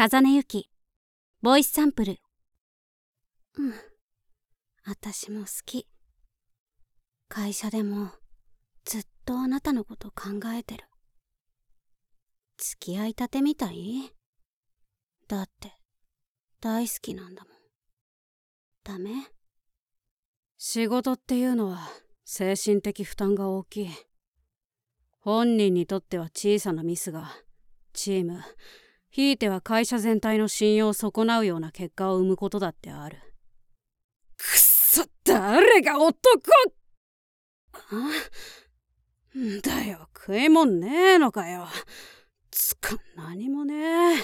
風根ゆきボイスサンプル。うん。私も好き。会社でもずっとあなたのこと考えてる。付き合いたてみたい？だって大好きなんだもん。ダメ？仕事っていうのは精神的負担が大きい。本人にとっては小さなミスが。チーム。ひいては会社全体の信用を損なうような結果を生むことだってある。くっそ誰が男んだよ食いもんねえのかよ。つか何もねえ。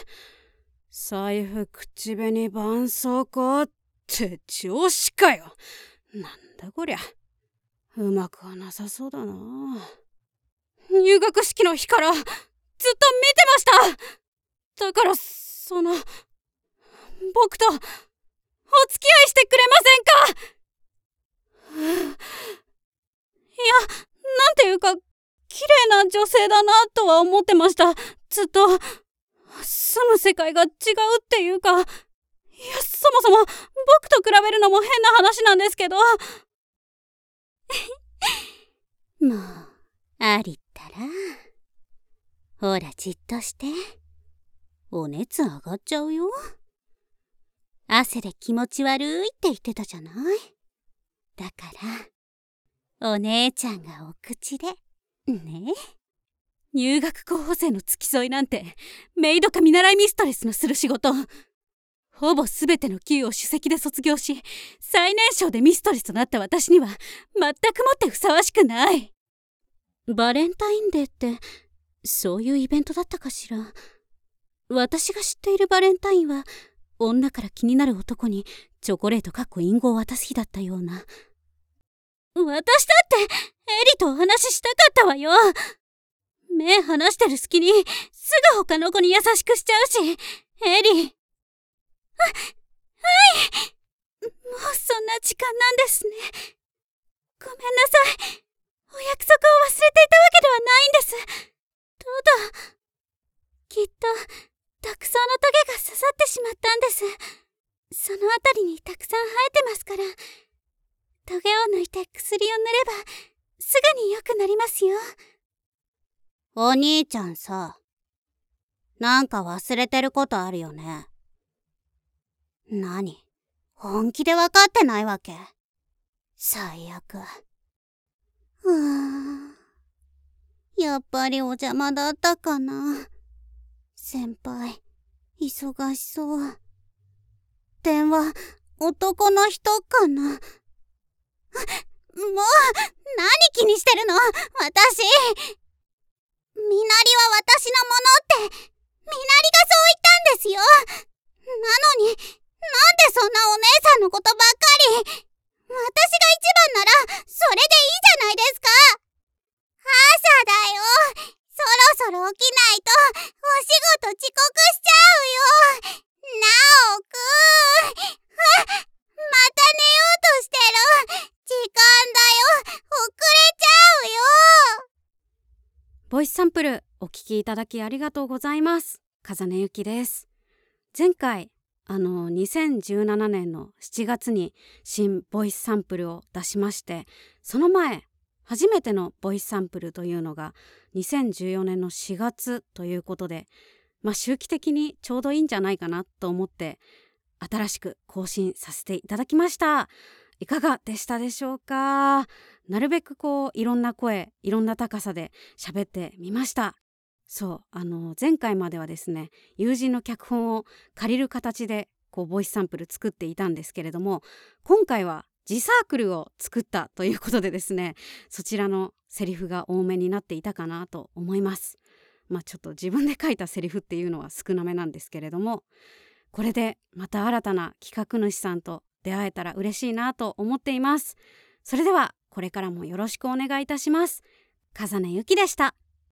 財布口紅絆創膏って上司かよ。なんだこりゃ。うまくはなさそうだな。入学式の日からずっと見てました。だからその僕とお付き合いしてくれませんか？いやなんていうか綺麗な女性だなとは思ってました。ずっと住む世界が違うっていうか。いやそもそも僕と比べるのも変な話なんですけど。もうありったらほらじっとして。お熱上がっちゃうよ。汗で気持ち悪いって言ってたじゃないだから、お姉ちゃんがお口で、ね入学候補生の付き添いなんて、メイドか見習いミストレスのする仕事。ほぼ全ての級を首席で卒業し、最年少でミストレスとなった私には、全くもってふさわしくない。バレンタインデーって、そういうイベントだったかしら。私が知っているバレンタインは女から気になる男にチョコレートかっこ隠語を渡す日だったような。私だってエリとお話ししたかったわよ。目離してる隙にすぐ他の子に優しくしちゃうしエリ。ははい。もうそんな時間なんですね。ごめんなさい。お約束を忘れていたわけではないんです。ただ？きっとたくさんのトゲが刺さってしまったんですそのあたりにたくさん生えてますからトゲを抜いて薬を塗ればすぐに良くなりますよ。お兄ちゃんさなんか忘れてることあるよね。何？本気で分かってないわけ？最悪。うーん。やっぱりお邪魔だったかな。先輩、忙しそう。電話、男の人かな？もう、何気にしてるの？私。みなりは私のものって、みなりがそう言ったんですよ。なのに、なんでそんなお姉さんのことばっかり？私が一番なら、それでいいじゃないですか。朝だよ。そろそろ起きないとお仕事遅刻しちゃうよなおくまた寝ようとしてる時間だよ遅れちゃうよボイスサンプルお聞きいただきありがとうございます。風根ゆきです。前回あの2017年の7月に新ボイスサンプルを出しましてその前初めてのボイスサンプルというのが2014年の4月ということで、まあ、周期的にちょうどいいんじゃないかなと思って新しく更新させていただきました。いかがでしたでしょうか？なるべくこういろんな声いろんな高さで喋ってみました。そうあの前回まではですね友人の脚本を借りる形でこうボイスサンプル作っていたんですけれども今回は自サークルを作ったということでですねそちらのセリフが多めになっていたかなと思います。まあちょっと自分で書いたセリフっていうのは少なめなんですけれどもこれでまた新たな企画主さんと出会えたら嬉しいなと思っています。それではこれからもよろしくお願いいたします。風根ゆきでした。